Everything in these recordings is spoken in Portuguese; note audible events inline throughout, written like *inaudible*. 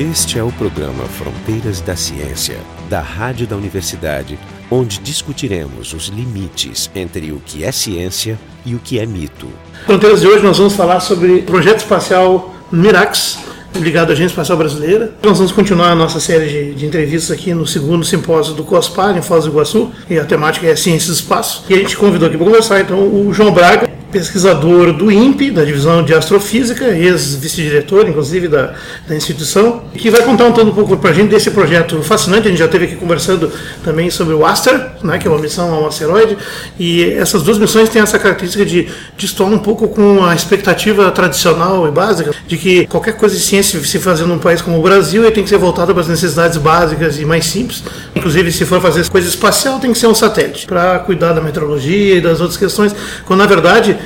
Este é o programa Fronteiras da Ciência, da Rádio da Universidade, onde discutiremos os limites entre o que é ciência e o que é mito. Fronteiras de hoje nós vamos falar sobre o projeto espacial Mirax, ligado à Agência Espacial Brasileira. Nós vamos continuar a nossa série de, de, entrevistas aqui no segundo simpósio do COSPAR, em Foz do Iguaçu, e a temática é Ciências do Espaço. E a gente convidou aqui para conversar, então, o João Braga, pesquisador do INPE, da Divisão de Astrofísica, ex-vice-diretor, inclusive, da, da, instituição, que vai contar um, tanto um pouco para a gente desse projeto fascinante. A gente já esteve aqui conversando também sobre o Aster, né, que é uma missão a um asteroide, e essas duas missões têm essa característica de destoar um pouco com a expectativa tradicional e básica de que qualquer coisa de ciência se fazer num país como o Brasil tem que ser voltada para as necessidades básicas e mais simples. Inclusive, se for fazer coisa espacial, tem que ser um satélite para cuidar da meteorologia e das outras questões, quando na verdade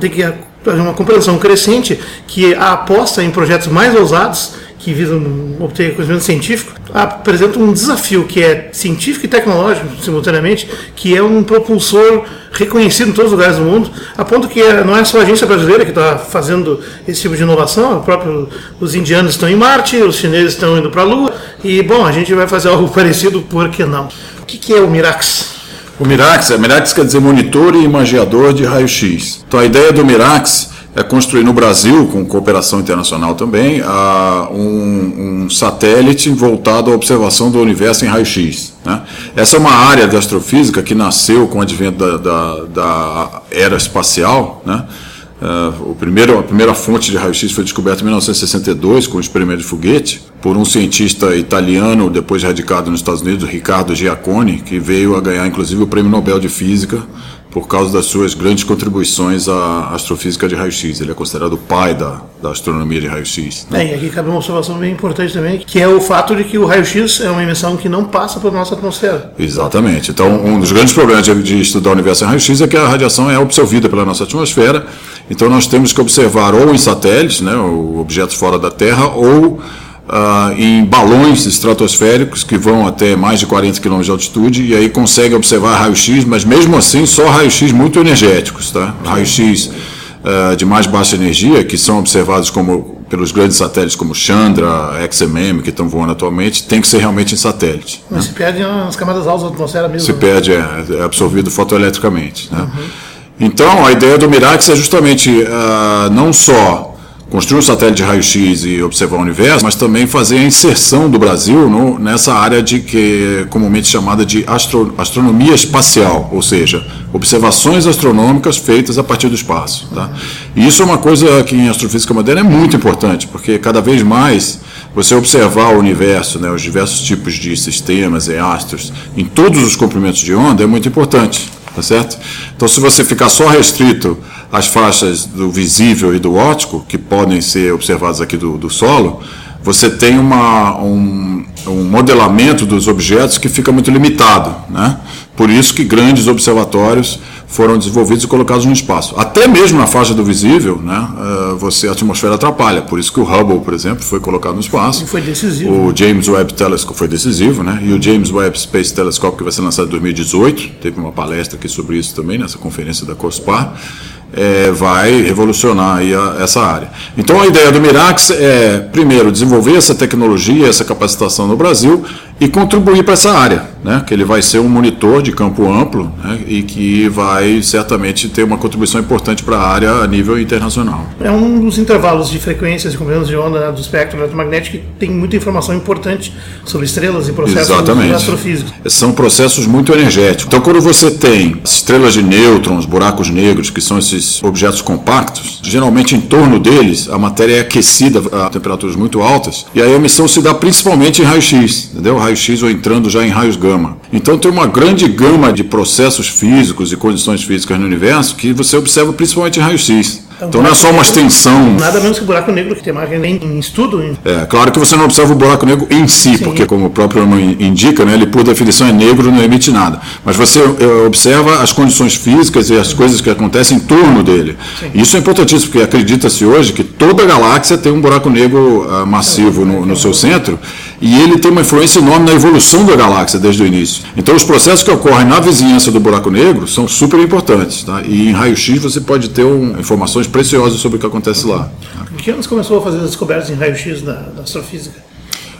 tem que haver uma compreensão crescente que a aposta em projetos mais ousados que visam obter conhecimento científico, apresenta um desafio que é científico e tecnológico simultaneamente, que é um propulsor reconhecido em todos os lugares do mundo, a ponto que é, não é só a agência brasileira que está fazendo esse tipo de inovação, próprio, os indianos estão em Marte, os chineses estão indo para a Lua, e bom, a gente vai fazer algo *laughs* parecido, por que não? O que, que é o Mirax? O Mirax, é, Mirax quer dizer monitor e imagiador de raio-x. Então a ideia do Mirax é construir no Brasil, com cooperação internacional também, um, um satélite voltado à observação do universo em raio-x. Né? Essa é uma área de astrofísica que nasceu com o advento da, da, da era espacial, né? Uh, o primeiro, a primeira fonte de raio-x foi descoberta em 1962 com o experimento de foguete por um cientista italiano, depois radicado nos Estados Unidos, Ricardo Giacconi, que veio a ganhar inclusive o Prêmio Nobel de Física por causa das suas grandes contribuições à astrofísica de raio-x. Ele é considerado o pai da, da astronomia de raio-x. Né? É, e aqui cabe uma observação bem importante também, que é o fato de que o raio-x é uma emissão que não passa pela nossa atmosfera. Exatamente. Então, um dos grandes problemas de, de estudar o universo em raio-x é que a radiação é absorvida pela nossa atmosfera. Então, nós temos que observar ou em satélites, né, objetos fora da Terra, ou uh, em balões estratosféricos que vão até mais de 40 km de altitude e aí consegue observar raio-x, mas mesmo assim só raio-x muito energéticos, tá? Raio-x uh, de mais baixa energia que são observados como pelos grandes satélites como Chandra, XMM, que estão voando atualmente, tem que ser realmente em satélite. Mas né? se perde nas camadas altas da atmosfera mesmo. Se né? perde, é, é absorvido fotoeletricamente. Né? Uhum. Então, a ideia do Mirax é justamente uh, não só construir um satélite de raio-x e observar o universo, mas também fazer a inserção do Brasil no, nessa área de que é comumente chamada de astro, astronomia espacial, ou seja, observações astronômicas feitas a partir do espaço. Tá? E isso é uma coisa que em astrofísica moderna é muito importante, porque cada vez mais você observar o universo, né, os diversos tipos de sistemas e astros, em todos os comprimentos de onda é muito importante, tá certo? Então, se você ficar só restrito as faixas do visível e do óptico, que podem ser observadas aqui do, do solo, você tem uma, um, um, modelamento dos objetos que fica muito limitado. Né? Por isso que grandes observatórios foram desenvolvidos e colocados no espaço. Até mesmo na faixa do visível, né, eh, você, a atmosfera atrapalha. Por isso que o Hubble, por exemplo, foi colocado no espaço. E foi decisivo. O James Webb Telescope foi decisivo, né? E o James Webb Space Telescope, que vai ser lançado em 2018, teve uma palestra aqui sobre isso também, nessa conferência da COSPAR é, vai revolucionar a, essa área. Então a ideia do Mirax é, primeiro, desenvolver essa tecnologia, essa capacitação no Brasil e contribuir para essa área, né? que ele vai ser um monitor de campo amplo né? e que vai certamente ter uma contribuição importante para a área a nível internacional. É um dos intervalos de frequências e comprimentos de onda né, do espectro eletromagnético que tem muita informação importante sobre estrelas e processos Exatamente. astrofísicos. São processos muito energéticos. Então quando você tem estrelas de nêutrons, buracos negros, que são esses objetos compactos, geralmente em torno deles a matéria é aquecida a temperaturas muito altas e a emissão se dá principalmente em raio-x, entendeu? Raio-x ou entrando já em raios gama. Então tem uma grande gama de processos físicos e condições físicas no universo que você observa principalmente em raio-x. Então, então não é só uma extensão. Nada menos que o buraco negro que tem marca nem em estudo. Hein? É, claro que você não observa o buraco negro em si, Sim. porque como o próprio nome indica, né, ele por definição é negro, não emite nada. Mas você é, observa as condições físicas e as coisas que acontecem em torno dele. Sim. Isso é importantíssimo, porque acredita-se hoje que toda galáxia tem um buraco negro uh, massivo no, no seu centro e ele tem uma influência enorme na evolução da galáxia desde o início. Então, os processos que ocorrem na vizinhança do buraco negro são super importantes. Tá? E em raio-x você pode ter um, informações preciosas sobre o que acontece lá. Em que anos começou a fazer as descobertas em raio-x da, da astrofísica?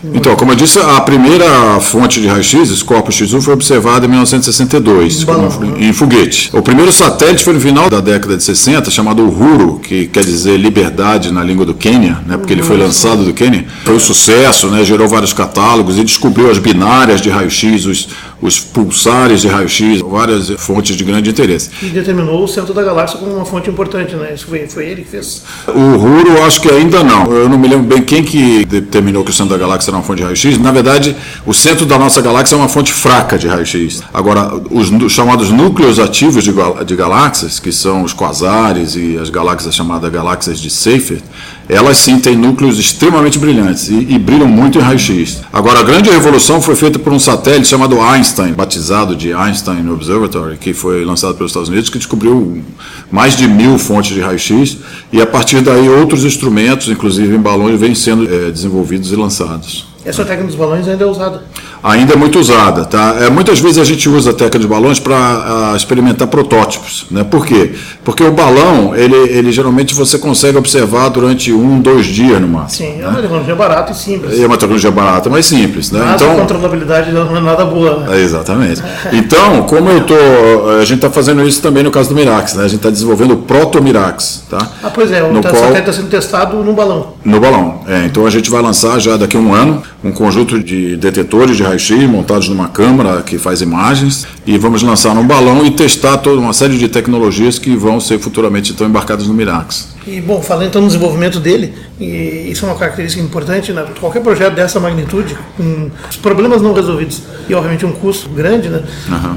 Então, como eu disse, a primeira fonte de raio-x, Scorpio X1, foi observada em 1962, Balão, como- em foguete. O primeiro satélite foi no final da década de 60, chamado Uhuru, que quer dizer liberdade na língua do Quênia, né, porque ele foi lançado do Quênia. Foi um sucesso, né, gerou vários catálogos e descobriu as binárias de raio-x, os, os pulsares de raio-x, várias fontes de grande interesse. E determinou o centro da galáxia como uma fonte importante, né? Isso foi, foi ele que fez. O Uhuru, acho que ainda não. Eu não me lembro bem quem que determinou que o centro da galáxia era uma fonte de raio-x. Na verdade, o centro da nossa galáxia é uma fonte fraca de raio-x. Agora, os chamados núcleos ativos de, de galáxias, que são os quasares e as galáxias chamadas galáxias de Seyfert, elas sim têm núcleos extremamente brilhantes e, e brilham muito em raio-x. Agora, a grande revolução foi feita por um satélite chamado Einstein, batizado de Einstein Observatory, que foi lançado pelos Estados Unidos, que descobriu mais de mil fontes de raio-x e a partir daí outros instrumentos, inclusive em balões, vêm sendo eh, desenvolvidos e lançados. Essa técnica dos balões ainda é usada. Ainda é muito usada, tá? É, muitas vezes a gente usa a técnica de balões para experimentar protótipos, né? Por quê? Porque o balão, ele, ele geralmente você consegue observar durante um, dois dias no máximo. Sim, é uma tecnologia barata e simples. É uma tecnologia barata, mas simples, né? Mas a controlabilidade não é nada boa. Né? É, exatamente. Então, como eu tô, a gente está fazendo isso também no caso do Mirax, né? A gente está desenvolvendo o Proto Mirax, tá? Ah, pois é, o No ta- qual- está sendo testado no balão. No balão. É, então a gente vai lançar já daqui a um ano um conjunto de detetores de raio-x montados numa câmara que faz imagens e vamos lançar no balão e testar toda uma série de tecnologias que vão ser futuramente então embarcadas no Mirax. E, bom, falando então no desenvolvimento dele, e isso é uma característica importante, né? qualquer projeto dessa magnitude, com os problemas não resolvidos e, obviamente, um custo grande, né?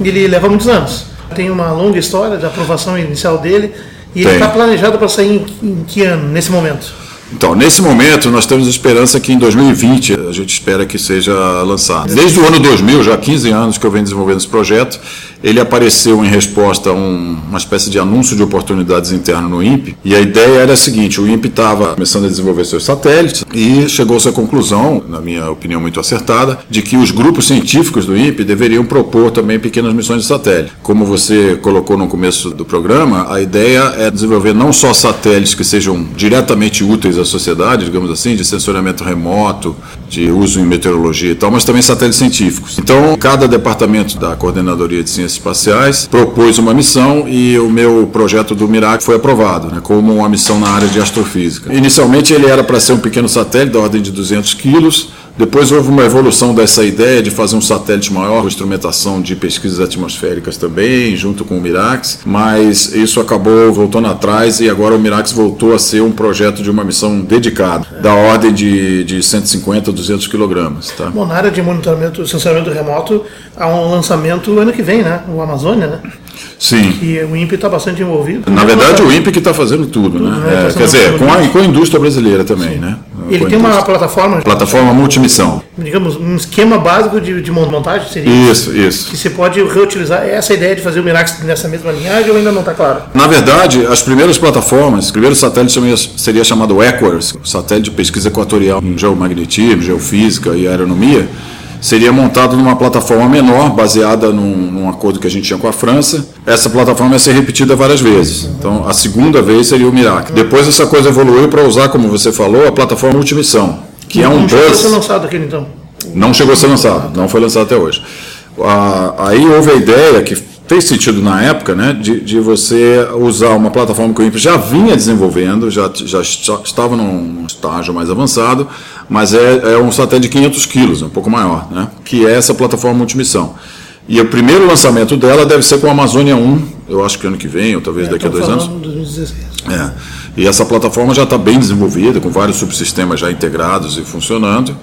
ele leva muitos anos. Tem uma longa história de aprovação inicial dele, e ele Tem. está planejado para sair em, em que ano, nesse momento? Então, nesse momento, nós temos esperança que em 2020 a gente espera que seja lançado. Desde o ano 2000, já há 15 anos que eu venho desenvolvendo esse projeto, ele apareceu em resposta a um- uma espécie de anúncio de oportunidades interno no INPE. E a ideia era a seguinte: o INPE estava começando a desenvolver seus satélites e chegou-se à conclusão, na minha opinião muito acertada, de que os grupos científicos do INPE deveriam propor também pequenas missões de satélite. Como você colocou no começo do programa, a ideia é desenvolver não só satélites que sejam diretamente úteis à sociedade, digamos assim, de sensoriamento remoto, de uso em meteorologia e tal, mas também satélites científicos. Então, cada departamento da Coordenadoria de Ciências Espaciais propôs uma missão e o meu projeto do Mirac foi aprovado, né, como uma missão na área de astrofísica. Inicialmente ele era para ser um pequeno satélite da ordem de 200 quilos, depois houve uma evolução dessa ideia de fazer um satélite maior, com instrumentação de pesquisas atmosféricas também, junto com o Mirax, mas isso acabou voltando atrás e agora o Mirax voltou a ser um projeto de uma missão dedicada, da ordem de, de 150 a 200 quilogramas. Tá? Bom, na área de monitoramento, sensoriamento remoto, há um lançamento ano que vem, né? O Amazônia, né? Sim. E o INPE está bastante envolvido. Na verdade, o INPE que está fazendo tudo, né? né? É, Tá quer dizer, com a, tudo. com a indústria brasileira também, né? Ele tem uma plataforma, plataforma multimissão. digamos, um esquema básico de, de montagem, seria Isso, isso. que você pode reutilizar essa ideia de fazer o Mirax nessa mesma linhagem ou ainda não está claro? Na verdade, as primeiras plataformas, o primeiro satélite seria, seria chamado EQUARS, satélite de pesquisa equatorial em geomagnetismo, geofísica e aeronomia, seria montado numa plataforma menor, baseada num, num acordo que a gente tinha com a França. Essa plataforma ia ser repetida várias vezes. Então, a segunda vez seria o Mirac. Depois essa coisa evoluiu para usar, como você falou, a plataforma multimissão, que é um Não chegou a bus. ser lançado aquele então. Não chegou a ser lançado, não foi lançado até hoje. Ah, Aí houve a ideia, que fez sentido na época, né, de, de você usar uma plataforma que o INPE já vinha desenvolvendo, já, já está- estava num estágio mais avançado, mas é, é um satélite de 500 quilos, um pouco maior, né, que é essa plataforma multimissão. E o primeiro lançamento dela deve ser com a Amazônia 1, eu acho que ano que vem, ou talvez daqui a dois anos. falando de 2016. É. E essa plataforma já está bem desenvolvida, com vários subsistemas já integrados e funcionando.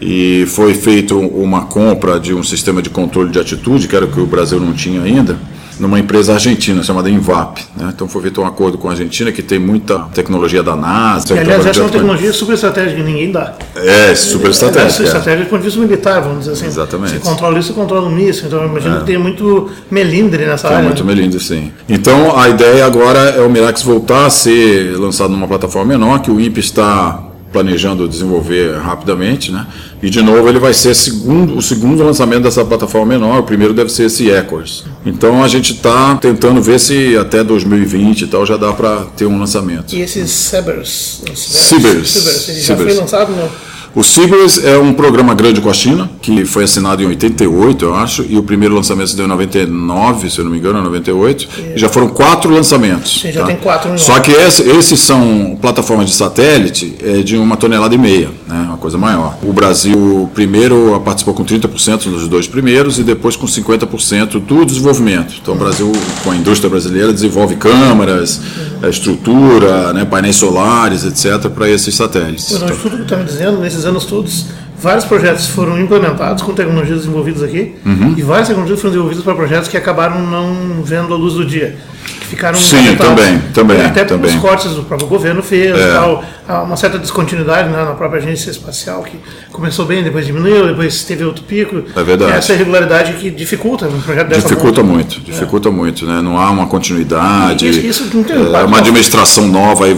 E foi feita uma compra de um sistema de controle de atitude, que era o que o Brasil não tinha ainda, numa empresa argentina chamada Invap. Né? Então foi feito um acordo com a Argentina, que tem muita tecnologia da NASA. E, aliás, essa é uma tecnologia super estratégica ninguém dá. É, super É, estratégica. é. estratégia do ponto de vista militar, vamos dizer assim. Exatamente. Se controla isso, controla o míssil. Então, eu imagino que tem muito melindre nessa É área. muito né? melindre, sim. Então, a ideia agora é o Mirax voltar a ser lançado numa plataforma menor, que o INPE está planejando desenvolver rapidamente, né? E, de novo, ele vai ser segundo, o segundo lançamento dessa plataforma menor, o primeiro deve ser esse Equors. Então, a gente está tentando ver se até 2020 e tal já dá para ter um lançamento. E esses Cybers? Cybers. Cybers, ele já Cybers. foi lançado no... O Sibers é um programa grande com a China, que foi assinado em 88, eu acho, e o primeiro lançamento se deu em 99, se eu não me engano, 98. E já foram quatro lançamentos. Sim, já tem quatro Só que esse- esses são plataformas de satélite é, de uma tonelada e meia, né, uma coisa maior. O Brasil primeiro participou com 30% dos dois primeiros e depois com 50% do desenvolvimento. Então o Brasil, com a indústria brasileira, desenvolve câmaras, eh, estrutura, né, painéis solares, etc., para esses satélites. Então, tudo que está me dizendo, nesses anos todos, vários projetos foram implementados com tecnologias desenvolvidas aqui Uhum. e várias tecnologias foram desenvolvidas para projetos que acabaram não vendo a luz do dia. Ficaram Sim, também, também, Até também. É. os cortes do próprio governo fez, tal, há uma certa descontinuidade né, na própria agência espacial, que começou bem, depois diminuiu, depois teve outro pico. É verdade. Essa irregularidade que dificulta um projeto dessa Dificulta muito, dificulta muito, né? Não há uma continuidade, Isso- isso não tem é, impacto, uma não. administração nova, aí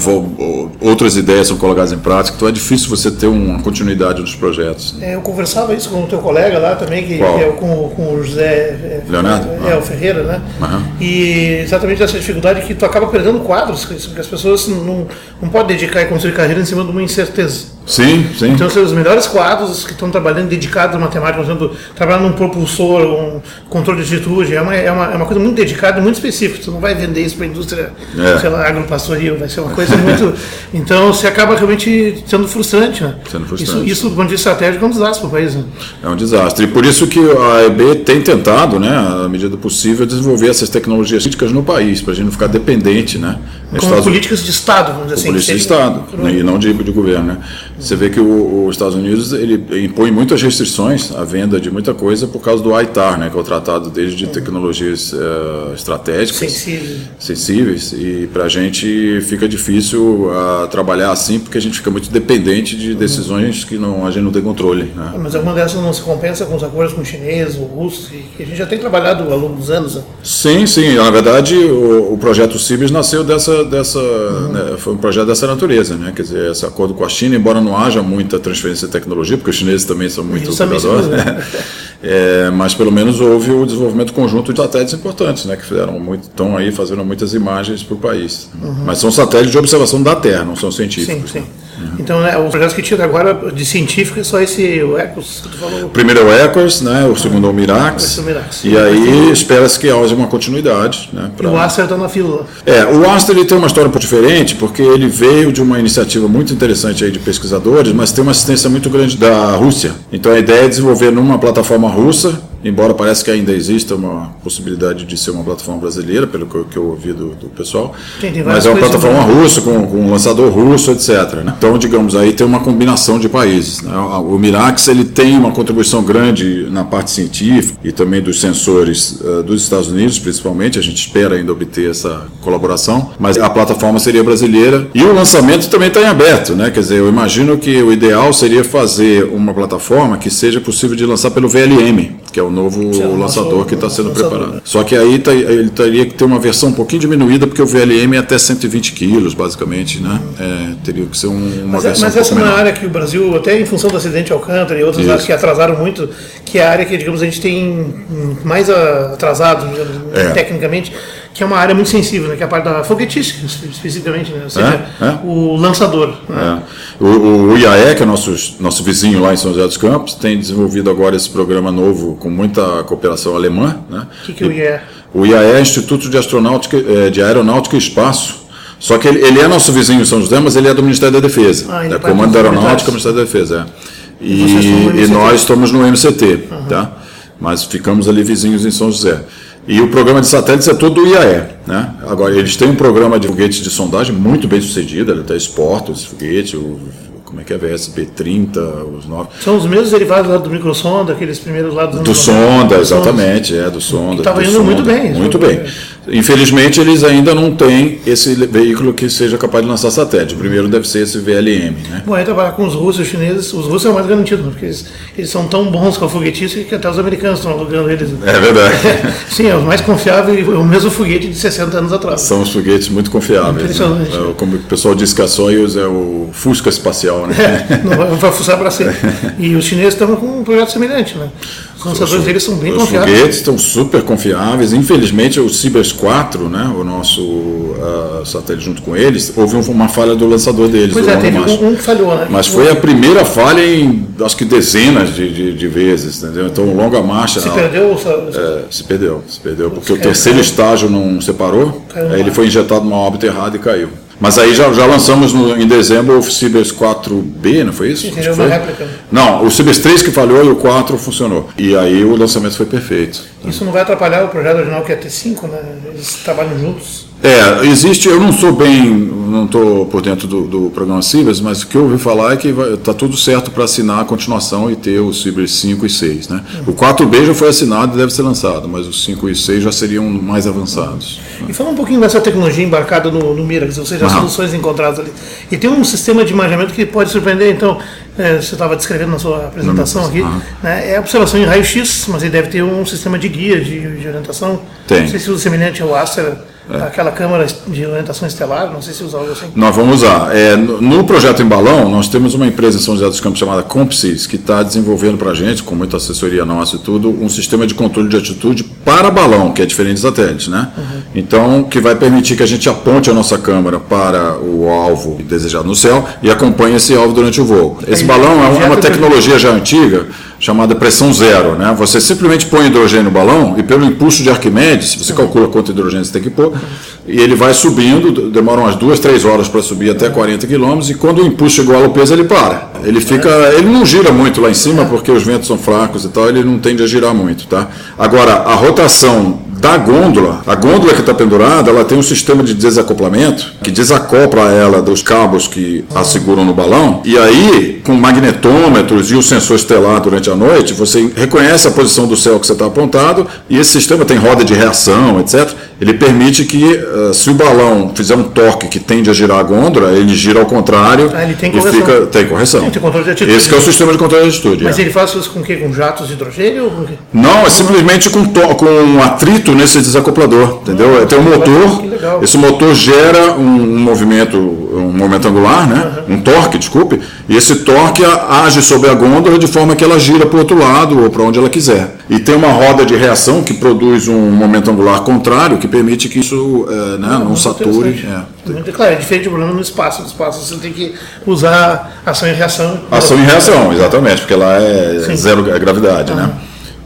outras ideias são colocadas em prática, então é difícil você ter uma continuidade dos projetos. É, Eu conversava isso com o teu colega lá também, que, que é com, com o José é, Leonardo? É, Ah. o Ferreira, né? Aham. E exatamente dessa dificuldade que tu acaba perdendo quadros, que as pessoas não, não podem dedicar e construir carreira em cima de uma incerteza. Sim, sim. Então, são os melhores quadros que estão trabalhando dedicados à matemática, por exemplo, trabalhando num propulsor, um controle de atitude, é uma, é uma, é uma coisa muito dedicada e muito específica. Tu não vai vender isso para a indústria, É. sei lá, agropastoril, vai ser uma coisa muito. *laughs* Então, você acaba realmente sendo frustrante, né? Sendo frustrante. Isso, isso do ponto de vista estratégico, é um desastre para o país. Né? É um desastre. E por isso que a EB tem tentado, né, à medida do possível, desenvolver essas tecnologias críticas no país, para a gente não ficar dependente, né? Nos Com Estados políticas de Estado, vamos dizer assim. política de Estado né, e não de, de governo. Né? Você vê que o- os Estados Unidos ele impõe muitas restrições à venda de muita coisa por causa do ITAR, né, que é o Tratado desde de Tecnologias eh, Estratégicas Sensível. sensíveis e para a gente fica difícil ah, trabalhar assim porque a gente fica muito dependente de decisões que não, a gente não tem controle. Né? Mas alguma dessas não se compensa com os acordos com os chineses ou russos, e que a gente já tem trabalhado ao longo dos anos. Né? Sim, sim. Na verdade, o, o projeto Cibers nasceu dessa, dessa né, foi um projeto dessa natureza, né? Quer dizer, esse acordo com a China, embora não haja muita transferência de tecnologia, porque os chineses também são muito também cuidadosos, né? É, mas pelo menos houve o desenvolvimento conjunto de satélites importantes, né? Que fizeram muito, estão aí fazendo muitas imagens para o país. Mas são satélites de observação da Terra, não são Sim, científicos. Então, né, os projetos que tira agora de científico é só esse o ECOS que tu falou. Primeiro é o ECOS, né? O segundo é o Mirax. É o Mirax. E aí espera-se que haja uma continuidade, né? E pra- o Acer está na fila. É, o Astra ele tem uma história um pouco diferente, porque ele veio de uma iniciativa muito interessante aí de pesquisadores, mas tem uma assistência muito grande da Rússia. Então a ideia é desenvolver numa plataforma russa, embora pareça que ainda exista uma possibilidade de ser uma plataforma brasileira, pelo que eu, que eu ouvi do, do pessoal. Tem mas é uma plataforma russa, com, com um lançador russo, etc. né? Então, digamos, aí tem uma combinação de países. né? O Mirax ele tem uma contribuição grande na parte científica e também dos sensores eh, dos Estados Unidos, principalmente. A gente espera ainda obter essa colaboração, mas a plataforma seria brasileira e o lançamento também está em aberto, né? Quer dizer, eu imagino que o ideal seria fazer uma plataforma que seja possível de lançar pelo VLM, que é o novo o nosso lançador que está sendo lançador, preparado. Só que aí tá- ele teria que ter uma versão um pouquinho diminuída, porque o VLM é até 120 quilos, basicamente, né? É, teria que ser um- uma Mas, é- versão mas essa é uma menor. área que o Brasil, até em função do acidente de Alcântara e outras Isso. áreas que atrasaram muito, que é a área que, digamos, a gente tem mais atrasado, digamos, É. tecnicamente, que é uma área muito sensível, né? que é a parte da foguetística, especificamente, né? ou seja, É, é. o lançador. Né? É. O, o IAE, que é nosso, nosso vizinho lá em São José dos Campos, tem desenvolvido agora esse programa novo com muita cooperação alemã. Né? O que, que o IE O IAE é Instituto de, Astronáutica, eh, de Aeronáutica e Espaço. Só que ele, ele é nosso vizinho em São José, mas ele é do Ministério da Defesa. Ah, é é parte Comando da Aeronáutica. Ministério da Defesa. É. E, e nós estamos no MCT, tá? Mas ficamos ali vizinhos em São José. E o programa de satélites é todo do IAE. Né? Agora, eles têm um programa de foguetes de sondagem muito bem sucedido, ele até exporta esse foguete, o, como é que é, VSP-30, os novos. São os mesmos derivados lá do microsonda, aqueles primeiros lá Do 90. sonda, exatamente, é, do sonda. Que tava do indo sonda. muito bem, Muito isso. bem. Infelizmente, eles ainda não têm esse veículo que seja capaz de lançar satélite. O primeiro deve ser esse VLM, né? Bom, aí trabalhar com os russos e os chineses, os russos é o mais garantido, né? porque eles, eles são tão bons com a foguetística que até os americanos estão alugando eles. É verdade. *laughs* Sim, é o mais confiável e o mesmo foguete de 60 anos atrás. São os foguetes muito confiáveis. Né? Impressionante. É, Como o pessoal diz que a Soyuz é o Fusca espacial, né? É, não vai, vai fuçar para sempre. *laughs* E os chineses estão com um projeto semelhante, né? Os lançadores deles são bem os confiáveis. Os foguetes estão super confiáveis. Infelizmente, o Cibers 4, né, o nosso uh, satélite junto com eles, houve uma falha do lançador deles. Pois é, teve um, um, que falhou, né? Mas foi a primeira falha em, acho que dezenas de, de, de vezes, entendeu? Então, longa marcha. Se perdeu? É, se perdeu, se perdeu, porque o terceiro estágio não separou, aí ele foi injetado numa órbita errada e caiu. Mas aí já, já lançamos no, em dezembro o Cibers 4B, não foi isso? Sim, seria uma réplica. Não, o Cibers 3 que falhou e o 4 funcionou. E aí o lançamento foi perfeito. Isso não vai atrapalhar o projeto original que é T5, né? Eles trabalham juntos. É, existe, eu não sou bem, não estou por dentro do, do, programa Cibers, mas o que eu ouvi falar é que está tudo certo para assinar a continuação e ter o Cibers 5 e 6. Né? Uhum. O 4B já foi assinado e deve ser lançado, mas os 5 e 6 já seriam mais avançados. E fala um pouquinho dessa tecnologia embarcada no, no Mirax, ou seja, as soluções encontradas ali. E tem um sistema de imaginamento que pode surpreender, então, é, você estava descrevendo na sua apresentação aqui, uhum. né, é observação em raio-x, mas ele deve ter um sistema de guia, de, de orientação. Tem. Não sei se semelhante ao Astra é. Aquela câmara de orientação estelar, não sei se usa algo assim. Nós vamos usar. É, no projeto em balão, nós temos uma empresa em São José dos Campos chamada Compsys, que está desenvolvendo para a gente, com muita assessoria nossa e tudo, um sistema de controle de atitude para balão, que é diferente de satélite, né? Uhum. Então, que vai permitir que a gente aponte a nossa câmera para o alvo desejado no céu e acompanhe esse alvo durante o voo. Esse balão é uma tecnologia já antiga chamada pressão zero. Né? Você simplesmente põe hidrogênio no balão e pelo impulso de Arquimedes, você calcula quanto hidrogênio você tem que pôr, e ele vai subindo, demora umas duas, três horas para subir até 40 km, e quando o impulso chegou ao peso, ele para. Ele fica. Ele não gira muito lá em cima, porque os ventos são fracos e tal, ele não tende a girar muito. Tá? Agora, a rotação da gôndola, a gôndola que está pendurada, ela tem um sistema de desacoplamento que desacopla ela dos cabos que a seguram no balão. E aí, com magnetômetros e o sensor estelar durante a noite, você reconhece a posição do céu que você está apontado e esse sistema tem roda de reação, etc. Ele permite que, uh, se o balão fizer um torque que tende a girar a gôndola, ele gira ao contrário ah, ele tem e fica. Tem correção. Tem controle de atitude. Esse é o sistema de controle de atitude. Mas é. ele faz isso com o quê? Com jatos de hidrogênio? Não, é simplesmente com, com um atrito nesse desacoplador, entendeu? Tem um motor, esse motor gera um, movimento, um movimento angular, né? um torque, desculpe, e esse torque age sobre a gôndola de forma que ela gira para o outro lado ou para onde ela quiser. E tem uma roda de reação que produz um momento angular contrário que permite que isso é, né, não, não sature. É. Muito claro, é diferente do problema no espaço. No espaço você tem que usar ação e reação. Ação e reação, exatamente, porque lá é Sim. zero gravidade, né?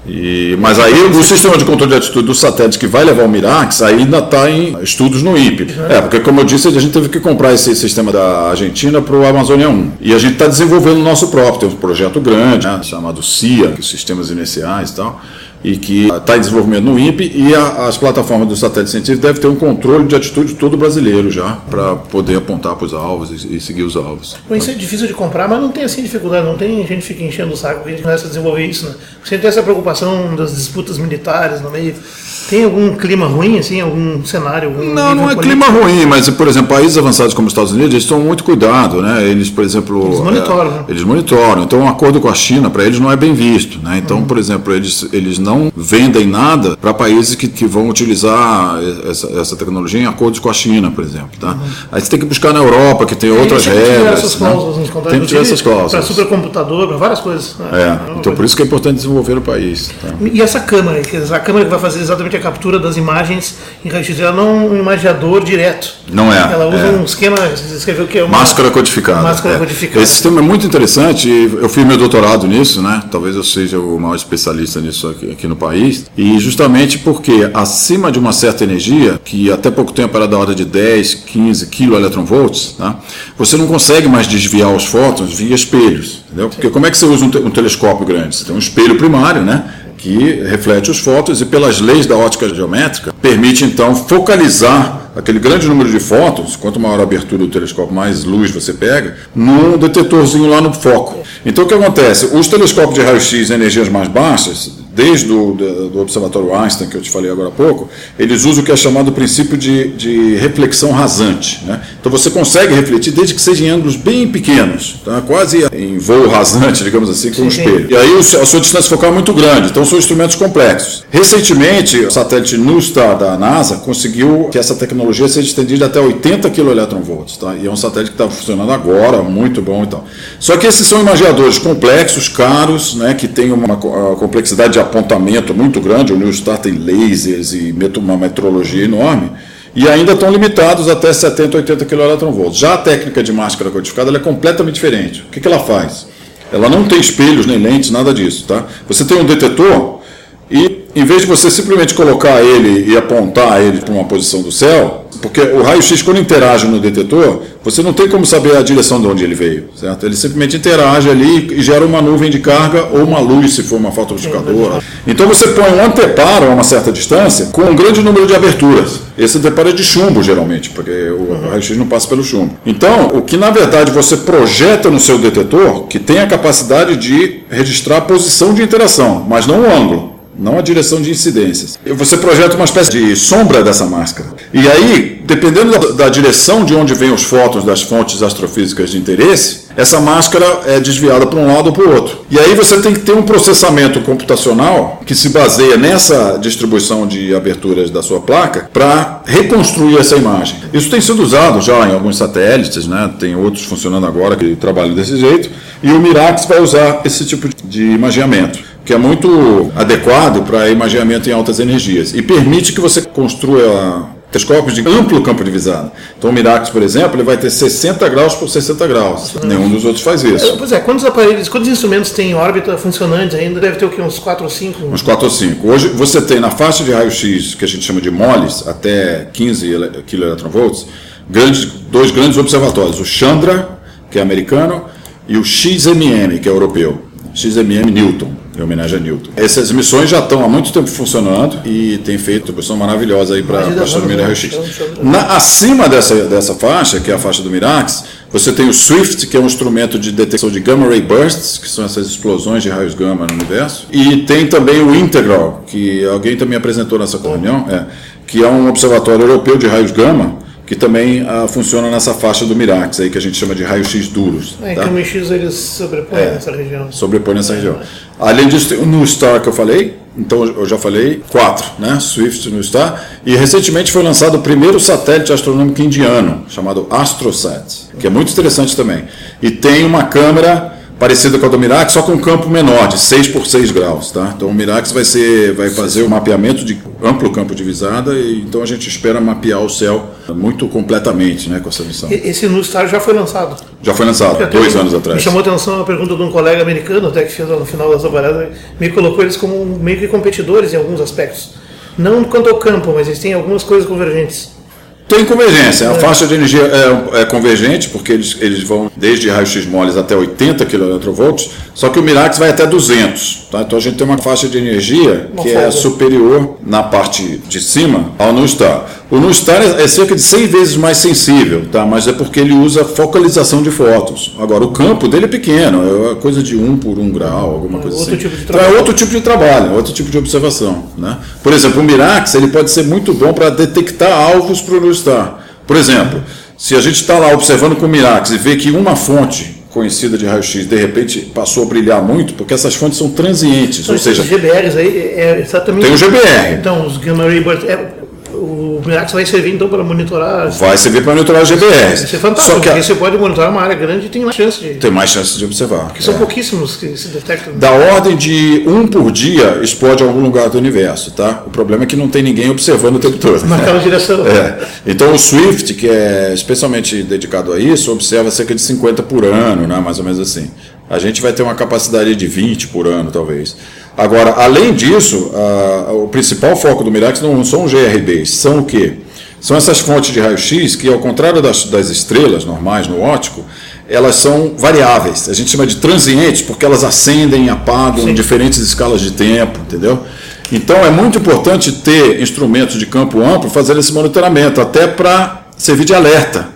E, mas aí o sistema de controle de atitude do satélite que vai levar o Mirax ainda está em estudos no INPE. É, porque como eu disse, a gente teve que comprar esse sistema da Argentina para o Amazônia 1. E a gente está desenvolvendo o nosso próprio, tem um projeto grande, né, chamado CIA, que é sistemas iniciais e tal e que está em desenvolvimento no INPE e a, as plataformas do satélite científico devem ter um controle de atitude todo brasileiro já, para poder apontar para os alvos e, e, seguir os alvos. Bom, isso é difícil de comprar, mas não tem assim dificuldade, não tem gente fica enchendo o saco, a gente começa a desenvolver isso, né? Você tem essa preocupação das disputas militares no meio. Tem algum clima ruim, assim, algum cenário? Algum não, não é político? clima ruim, mas, por exemplo, países avançados como os Estados Unidos, eles tomam muito cuidado, né? Eles, por exemplo... Eles monitoram. É? Eles monitoram. Então, um acordo com a China, para eles, não é bem visto, né? Então, uhum. por exemplo, eles, eles não vendem nada para países que, que vão utilizar essa, essa tecnologia em acordos com a China, por exemplo, tá? Uhum. Aí você tem que buscar na Europa, que tem outras regras. Essas né? cláusulas, né? Tem que tirar essas cláusulas. Para supercomputador, para várias coisas. Né? É, então por isso que é importante desenvolver o país. Tá? E essa câmera, a câmera que vai fazer exatamente a captura das imagens em raio-x. Ela não é um imaginador direto. Não é. Ela usa é. um esquema, você escreveu que é uma. Máscara codificada. Máscara é. codificada. Esse sistema é muito interessante. Eu fiz meu doutorado nisso, né? Talvez eu seja o maior especialista nisso aqui, aqui no país. E justamente porque acima de uma certa energia, que até pouco tempo era da ordem de 10, 15 kV, tá? você não consegue mais desviar os fótons via espelhos. Entendeu? Porque como é que você usa um, te um telescópio grande? Você tem um espelho primário, né? Que reflete os fótons e pelas leis da ótica geométrica permite então focalizar aquele grande número de fótons, quanto maior a abertura do telescópio, mais luz você pega, num detetorzinho lá no foco. Então o que acontece? Os telescópios de raio-x em energias mais baixas, desde o do, do, Observatório Einstein, que eu te falei agora há pouco, eles usam o que é chamado princípio de, de reflexão rasante. Né? Então você consegue refletir desde que seja em ângulos bem pequenos, tá? quase em voo rasante, digamos assim, com o um espelho. E aí a sua distância focal é muito grande, então são instrumentos complexos. Recentemente, o satélite NuSTAR da NASA conseguiu que essa tecnologia seja estendida até 80 kV, tá? e é um satélite que está funcionando agora, muito bom e tal. Só que esses são imaginadores complexos, caros, né, que têm uma complexidade de apontamento muito grande, o New Star tem lasers e uma metrologia enorme, e ainda estão limitados até 70, 80 kV. Já a técnica de máscara codificada é completamente diferente. O que, que ela faz? Ela não tem espelhos nem lentes, nada disso. Tá? Você tem um detetor e, em vez de você simplesmente colocar ele e apontar ele para uma posição do céu, porque o raio-x, quando interage no detetor, você não tem como saber a direção de onde ele veio, certo? Ele simplesmente interage ali e gera uma nuvem de carga ou uma luz, se for uma fotoamplificadora. Então você põe um anteparo a uma certa distância com um grande número de aberturas. Esse anteparo é de chumbo, geralmente, porque o uhum. raio-x não passa pelo chumbo. Então, o que na verdade você projeta no seu detetor, que tem a capacidade de registrar a posição de interação, mas não o ângulo não a direção de incidências. Você projeta uma espécie de sombra dessa máscara. E aí, dependendo da, da direção de onde vêm os fótons das fontes astrofísicas de interesse, essa máscara é desviada para um lado ou para o outro. E aí você tem que ter um processamento computacional que se baseia nessa distribuição de aberturas da sua placa para reconstruir essa imagem. Isso tem sido usado já em alguns satélites, né? tem outros funcionando agora que trabalham desse jeito, e o Mirax vai usar esse tipo de imaginamento que é muito adequado para imaginamento em altas energias e permite que você construa telescópios de amplo campo de visada. Então o Mirax, por exemplo, ele vai ter 60 graus por 60 graus. Uhum. Nenhum dos outros faz isso. Pois é, quantos aparelhos, quantos instrumentos tem em órbita funcionantes ainda? Deve ter o quê? Uns 4 ou 5? Uns 4 ou 5. Hoje você tem na faixa de raio-x, que a gente chama de moles, até 15 kV, grandes, dois grandes observatórios, o Chandra, que é americano, e o XMM, que é europeu. XMM Newton em homenagem a Newton. Essas missões já estão há muito tempo funcionando e tem feito uma missão maravilhosa aí para a astronomia da RX. Na, acima dessa, dessa faixa, que é a faixa do Mirax, você tem o SWIFT, que é um instrumento de detecção de gamma ray bursts, que são essas explosões de raios gama no universo. E tem também o Integral, que alguém também apresentou nessa reunião, é, que é um observatório europeu de raios gama, que também ah, funciona nessa faixa do Mirax, aí, que a gente chama de raio-x duros. É, tá? que o MX sobrepõe é, nessa região. Sobrepõe nessa região. Além disso, tem o New Star que eu falei, então eu já falei, quatro, né? Swift New Star. E recentemente foi lançado o primeiro satélite astronômico indiano, chamado AstroSat, que é muito interessante também. E tem uma câmera parecida com a do Mirax, só com um campo menor, de 6 por 6 graus. Tá? Então o Mirax vai, ser, vai fazer o um mapeamento de amplo campo de visada, e então a gente espera mapear o céu muito completamente né, com essa missão. Esse NuStar já foi lançado? Já foi lançado, dois anos atrás. Me chamou a atenção a pergunta de um colega americano, até que fez no final da sua me colocou eles como meio que competidores em alguns aspectos. Não quanto ao campo, mas eles têm algumas coisas convergentes. Tem convergência. A faixa de energia é, é, convergente, porque eles, eles vão desde raio-x moles até 80 kV, só que o Mirax vai até 200. Tá? Então a gente tem uma faixa de energia que é superior na parte de cima ao NuStar. O NuStar é, é cerca de 100 vezes mais sensível, tá? mas é porque ele usa focalização de fótons. Agora, o campo dele é pequeno, é coisa de 1 por 1 grau, alguma coisa outro assim. Tipo de então é outro tipo de trabalho, outro tipo de observação. Né? Por exemplo, o Mirax ele pode ser muito bom para detectar alvos para o NuStar. Por exemplo, se a gente está lá observando com o Mirax e vê que uma fonte conhecida de raio-x de repente passou a brilhar muito, porque essas fontes são transientes, então, ou seja... Os GBRs aí é exatamente... Tem o GBR. Então, os gamma ray bursts... É, o Mirax vai servir então para monitorar. Vai servir para monitorar os GBRs. Isso é fantástico, Só que a... você pode monitorar uma área grande e tem mais chance de. Tem mais chance de observar. Porque são é. pouquíssimos que se detectam. Da ordem de um por dia explode algum lugar do universo, tá? O problema é que não tem ninguém observando o tempo todo. *laughs* Naquela direção. É. Então o Swift, que é especialmente dedicado a isso, observa cerca de 50 por ano, né? mais ou menos assim. A gente vai ter uma capacidade de 20 por ano, talvez. Agora, além disso, a, o principal foco do Mirax não são os GRBs, são o quê? São essas fontes de raio-x que, ao contrário das, das estrelas normais no óptico, elas são variáveis. A gente chama de transientes porque elas acendem e apagam Sim. em diferentes escalas de tempo, entendeu? Então é muito importante ter instrumentos de campo amplo fazendo esse monitoramento, até para servir de alerta.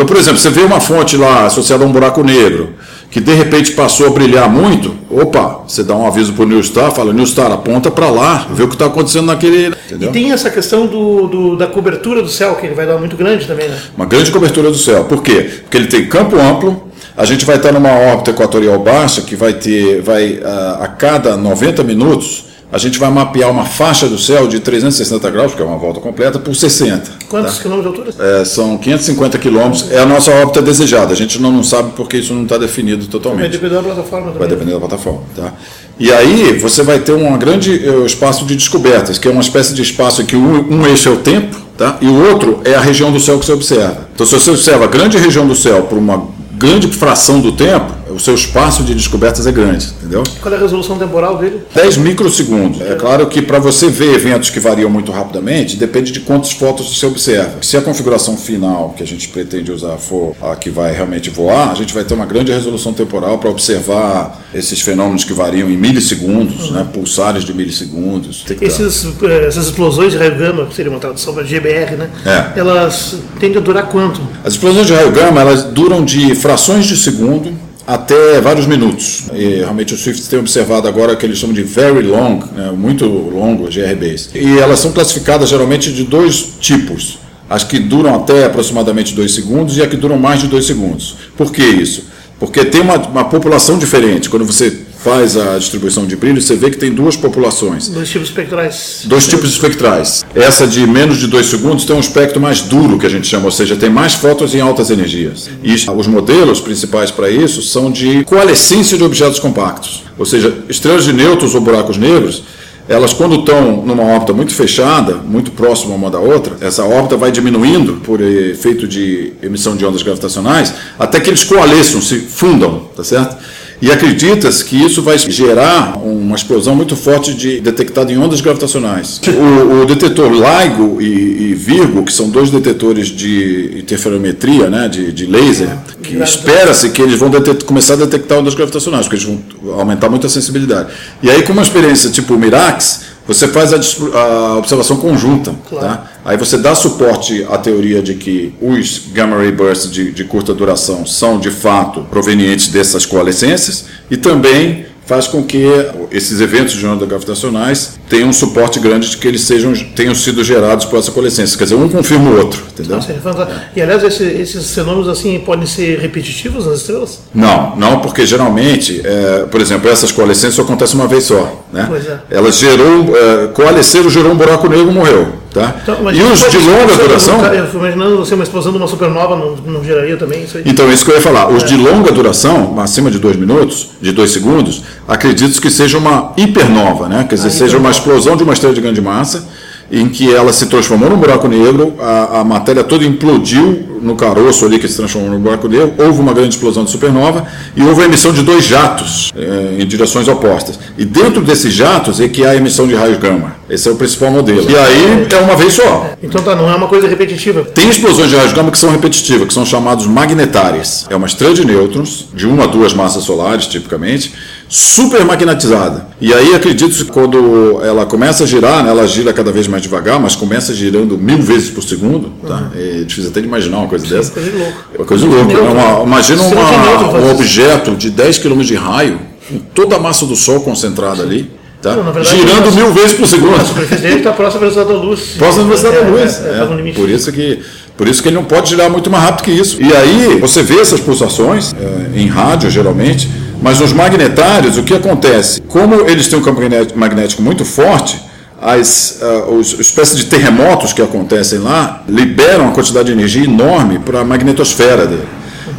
Então, por exemplo, você vê uma fonte lá associada a um buraco negro, que de repente passou a brilhar muito, opa, você dá um aviso para o New Star, fala, New Star, aponta para lá, vê o que está acontecendo naquele. Entendeu? E tem essa questão do, do, da cobertura do céu, que ele vai dar muito grande também, né? Uma grande cobertura do céu. Por quê? Porque ele tem campo amplo, a gente vai estar numa órbita equatorial baixa que vai ter, vai a, a cada 90 minutos a gente vai mapear uma faixa do céu de 360 graus, que é uma volta completa, por 60. Quantos tá? quilômetros de altura? É, são 550 quilômetros. É a nossa órbita desejada. A gente não, não sabe porque isso não está definido totalmente. Vai depender da plataforma também. Vai depender da plataforma. Tá? E aí você vai ter um grande uh, espaço de descobertas, que é uma espécie de espaço em que um, um eixo é o tempo, tá? e o outro é a região do céu que você observa. Então, se você observa a grande região do céu por uma grande fração do tempo, seu espaço de descobertas é grande, entendeu? Qual é a resolução temporal dele? 10 microsegundos. É claro que para você ver eventos que variam muito rapidamente, depende de quantas fotos você observa. Se a configuração final que a gente pretende usar for a que vai realmente voar, a gente vai ter uma grande resolução temporal para observar esses fenômenos que variam em milissegundos, uhum. né, pulsares de milissegundos. Esses, eh, essas explosões de raio gama, que seria uma tradução para GBR, né? É. Elas tendem a durar quanto? As explosões de raio gama, elas duram de frações de segundo até vários minutos. E realmente o Swift tem observado agora que eles chamam de very long, né, muito longo, GRBs. E elas são classificadas geralmente de dois tipos. As que duram até aproximadamente dois segundos e as que duram mais de dois segundos. Por que isso? Porque tem uma, uma população diferente. Quando você faz a distribuição de brilho, você vê que tem duas populações. Dois tipos espectrais. Dois tipos espectrais. Essa de menos de dois segundos tem um espectro mais duro, que a gente chama, ou seja, tem mais fótons em altas energias. E os modelos principais para isso são de coalescência de objetos compactos. Ou seja, estrelas de nêutrons ou buracos negros elas quando estão numa órbita muito fechada, muito próxima uma da outra, essa órbita vai diminuindo por efeito de emissão de ondas gravitacionais, até que eles coalesçam, se fundam, tá certo? E acredita-se que isso vai gerar uma explosão muito forte de detectada em ondas gravitacionais. O, o detetor LIGO e, e, Virgo, que são dois detetores de interferometria, né, de, de laser, que espera-se que eles vão começar a detectar ondas gravitacionais, porque eles vão aumentar muito a sensibilidade. E aí, com uma experiência tipo o Mirax, você faz a, a observação conjunta. Claro. Tá? Aí você dá suporte à teoria de que os gamma ray bursts de, de curta duração são de fato provenientes dessas coalescências e também faz com que esses eventos de ondas gravitacionais tenham um suporte grande de que eles sejam, tenham sido gerados por essa coalescência. Quer dizer, um confirma o outro, entendeu? Ah, e aliás, esse, esses fenômenos assim podem ser repetitivos nas estrelas? Não, não, porque geralmente, é, por exemplo, essas coalescências acontecem uma vez só. Né? Pois é. Elas gerou, é, coalesceram, gerou um buraco negro e morreu. Tá? Então, e os de longa duração. Imaginando você uma explosão de uma supernova, não, não geraria também isso aí? Então, isso que eu ia falar. Os é. de longa duração, acima de dois minutos, de dois segundos, acredito que seja uma hipernova, né? quer dizer, ah, seja uma explosão de uma estrela de grande massa em que ela se transformou num buraco negro, a, a, matéria toda implodiu no caroço ali que se transformou num buraco negro, houve uma grande explosão de supernova e houve a emissão de dois jatos é, em direções opostas. E dentro desses jatos é que há a emissão de raios gama. Esse é o principal modelo. E aí é uma vez só. Então tá, não é uma coisa repetitiva. Tem explosões de raios gama que são repetitivas, que são chamados magnetárias. É uma estrela de nêutrons, de uma a duas massas solares, tipicamente, super magnetizada. E aí acredito que quando ela começa a girar, né, ela gira cada vez mais devagar, mas começa girando mil vezes por segundo. Tá? Uhum. É difícil até de imaginar uma coisa Sim, dessa. Coisa louca. É uma coisa louca. É uma, imagina uma, um objeto de 10 km de raio, com toda a massa do Sol concentrada ali. Tá? Não, verdade, girando mil vezes por segundo. A superfície dele está próxima à velocidade da luz. *laughs* Próxima à velocidade da luz. É, é, é, por isso que por isso que ele não pode girar muito mais rápido que isso. E aí você vê essas pulsações é, em rádio, geralmente, mas nos magnetários, o que acontece? Como eles têm um campo magnético muito forte, as uh, os, espécies de terremotos que acontecem lá liberam uma quantidade de energia enorme para a magnetosfera dele.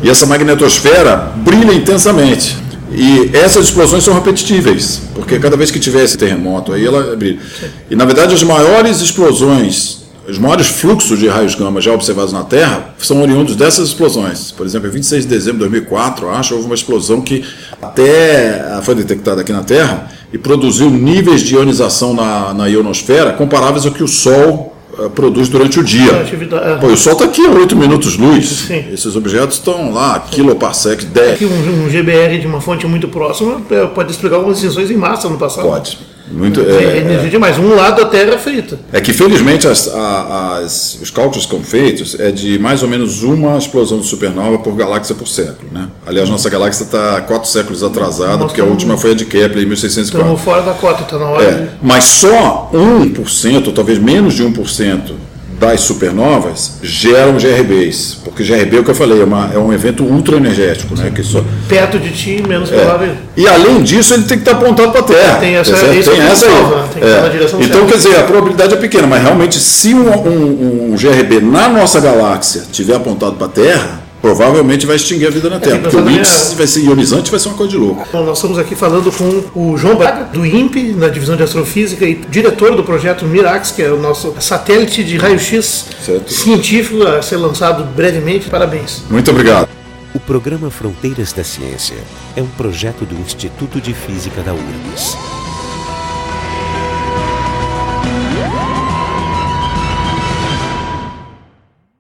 E essa magnetosfera brilha intensamente. E essas explosões são repetitíveis, porque cada vez que tiver esse terremoto aí, ela brilha. E na verdade, as maiores explosões os maiores fluxos de raios gama já observados na Terra são oriundos dessas explosões. Por exemplo, em 26 de dezembro de 2004, acho, houve uma explosão que até foi detectada aqui na Terra e produziu níveis de ionização na, na ionosfera comparáveis ao que o Sol uh, produz durante o dia. É. Pô, o Sol está aqui a 8 minutos luz. Sim. Esses objetos estão lá, quiloparsec, 10. Aqui um, um GBR de uma fonte muito próxima é, pode explicar algumas extinções em massa no passado. Pode. Muito, é, energia demais. Um lado da Terra é frita. É que, felizmente, as, as, os cálculos que são feitos é de mais ou menos uma explosão de supernova por galáxia por século. Né? Aliás, nossa galáxia está quatro séculos atrasada, nossa, porque a última foi a de Kepler em 1604. Estamos fora da cota, está na hora. É, de... Mas só 1%, ou talvez menos de 1%, das supernovas geram GRBs, Porque GRB, é o que eu falei, é, uma, é um evento ultra energético, né? Que só, Perto de ti, menos provável. e além disso, ele tem que estar apontado para a Terra. Tem essa- é tem essa aí. né? Tem que estar na direção Então, certa. quer dizer, a probabilidade é pequena, mas realmente, se um, um- um GRB na nossa galáxia tiver apontado para a Terra, provavelmente vai extinguir a vida na Terra. que Porque o também é- vai ser ionizante, vai ser uma coisa de louco. Bom, nós estamos aqui falando com o João Braga, do INPE, na divisão de astrofísica, e diretor do projeto Mirax, que é o nosso satélite de raio-x científico a ser lançado brevemente. Parabéns. Muito obrigado. O programa Fronteiras da Ciência é um projeto do Instituto de Física da URGS.